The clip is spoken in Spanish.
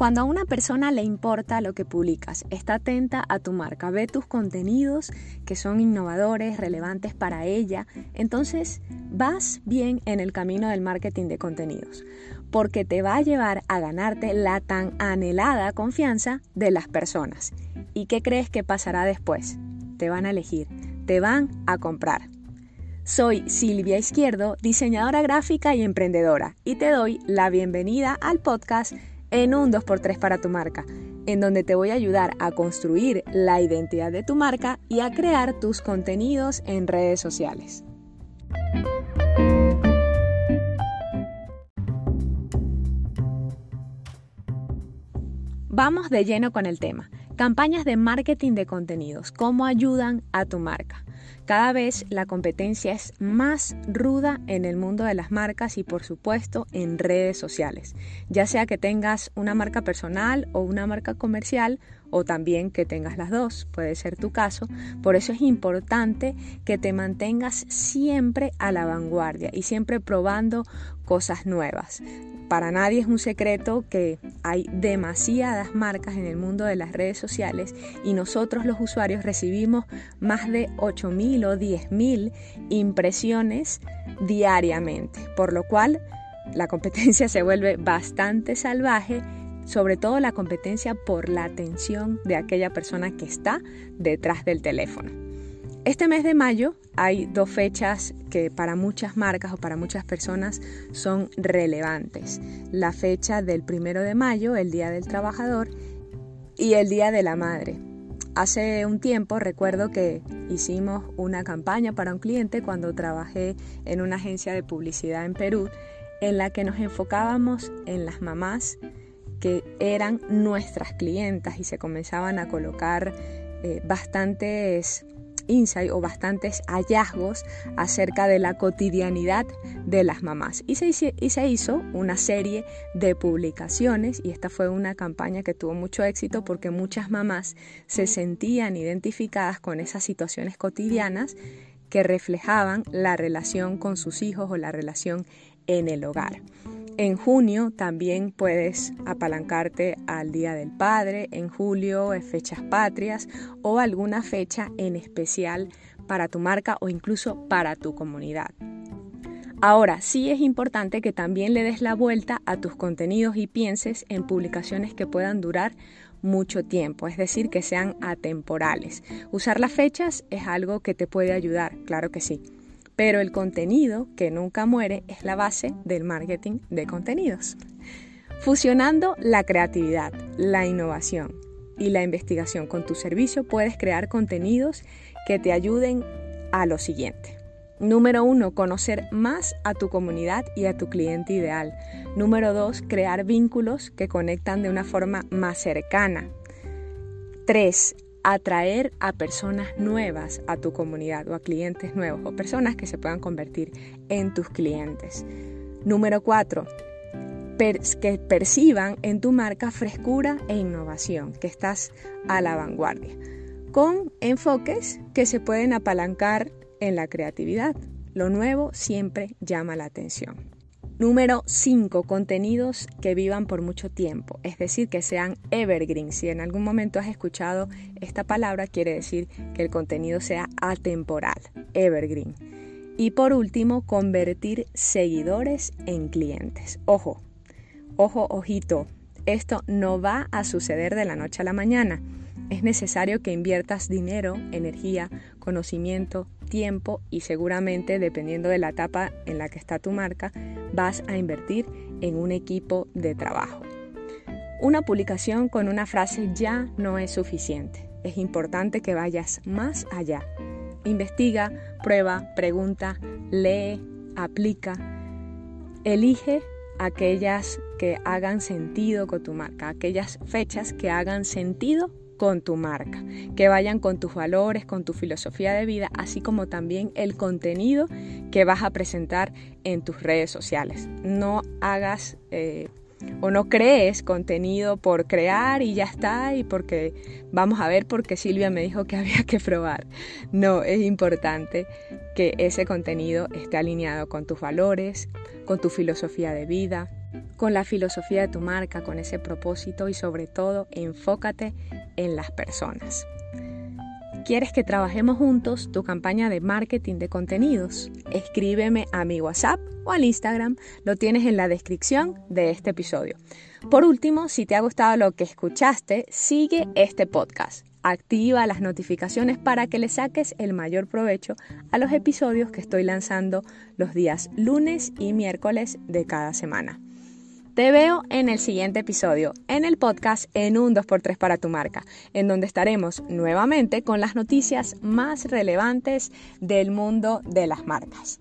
Cuando a una persona le importa lo que publicas, está atenta a tu marca, ve tus contenidos que son innovadores, relevantes para ella, entonces vas bien en el camino del marketing de contenidos, porque te va a llevar a ganarte la tan anhelada confianza de las personas. ¿Y qué crees que pasará después? Te van a elegir, te van a comprar. Soy Silvia Izquierdo, diseñadora gráfica y emprendedora, y te doy la bienvenida al podcast en un 2x3 para tu marca, en donde te voy a ayudar a construir la identidad de tu marca y a crear tus contenidos en redes sociales. Vamos de lleno con el tema. Campañas de marketing de contenidos. ¿Cómo ayudan a tu marca? Cada vez la competencia es más ruda en el mundo de las marcas y por supuesto en redes sociales, ya sea que tengas una marca personal o una marca comercial o también que tengas las dos, puede ser tu caso. Por eso es importante que te mantengas siempre a la vanguardia y siempre probando cosas nuevas. Para nadie es un secreto que hay demasiadas marcas en el mundo de las redes sociales y nosotros los usuarios recibimos más de 8.000 o 10.000 impresiones diariamente, por lo cual la competencia se vuelve bastante salvaje sobre todo la competencia por la atención de aquella persona que está detrás del teléfono. Este mes de mayo hay dos fechas que para muchas marcas o para muchas personas son relevantes. La fecha del primero de mayo, el Día del Trabajador, y el Día de la Madre. Hace un tiempo recuerdo que hicimos una campaña para un cliente cuando trabajé en una agencia de publicidad en Perú en la que nos enfocábamos en las mamás que eran nuestras clientas y se comenzaban a colocar eh, bastantes insight o bastantes hallazgos acerca de la cotidianidad de las mamás. Y se, y se, hizo una serie de publicaciones y esta fue una campaña que tuvo mucho éxito porque muchas mamás se sentían identificadas con esas situaciones cotidianas que reflejaban la relación con sus hijos o la relación en el hogar. En junio también puedes apalancarte al Día del Padre, en julio fechas patrias o alguna fecha en especial para tu marca o incluso para tu comunidad. Ahora, sí es importante que también le des la vuelta a tus contenidos y pienses en publicaciones que puedan durar mucho tiempo, es decir, que sean atemporales. Usar las fechas es algo que te puede ayudar, claro que sí pero el contenido que nunca muere es la base del marketing de contenidos. Fusionando la creatividad, la innovación y la investigación con tu servicio puedes crear contenidos que te ayuden a lo siguiente. Número uno, conocer más a tu comunidad y a tu cliente ideal. Número dos, crear vínculos que conectan de una forma más cercana. Tres, atraer a personas nuevas a tu comunidad o a clientes nuevos o personas que se puedan convertir en tus clientes. Número cuatro, que perciban en tu marca frescura e innovación, que estás a la vanguardia, con enfoques que se pueden apalancar en la creatividad. Lo nuevo siempre llama la atención. Número 5. Contenidos que vivan por mucho tiempo, es decir, que sean evergreen. Si en algún momento has escuchado esta palabra, quiere decir que el contenido sea atemporal, evergreen. Y por último, convertir seguidores en clientes. Ojo, ojo, ojito, esto no va a suceder de la noche a la mañana. Es necesario que inviertas dinero, energía, conocimiento, tiempo y seguramente, dependiendo de la etapa en la que está tu marca, vas a invertir en un equipo de trabajo. Una publicación con una frase ya no es suficiente. Es importante que vayas más allá. Investiga, prueba, pregunta, lee, aplica. Elige aquellas que hagan sentido con tu marca, aquellas fechas que hagan sentido con tu marca, que vayan con tus valores, con tu filosofía de vida, así como también el contenido que vas a presentar en tus redes sociales. No hagas eh, o no crees contenido por crear y ya está y porque vamos a ver porque Silvia me dijo que había que probar. No, es importante que ese contenido esté alineado con tus valores, con tu filosofía de vida, con la filosofía de tu marca, con ese propósito y sobre todo enfócate en las personas. ¿Quieres que trabajemos juntos tu campaña de marketing de contenidos? Escríbeme a mi WhatsApp o al Instagram, lo tienes en la descripción de este episodio. Por último, si te ha gustado lo que escuchaste, sigue este podcast. Activa las notificaciones para que le saques el mayor provecho a los episodios que estoy lanzando los días lunes y miércoles de cada semana. Te veo en el siguiente episodio, en el podcast En un 2x3 para tu marca, en donde estaremos nuevamente con las noticias más relevantes del mundo de las marcas.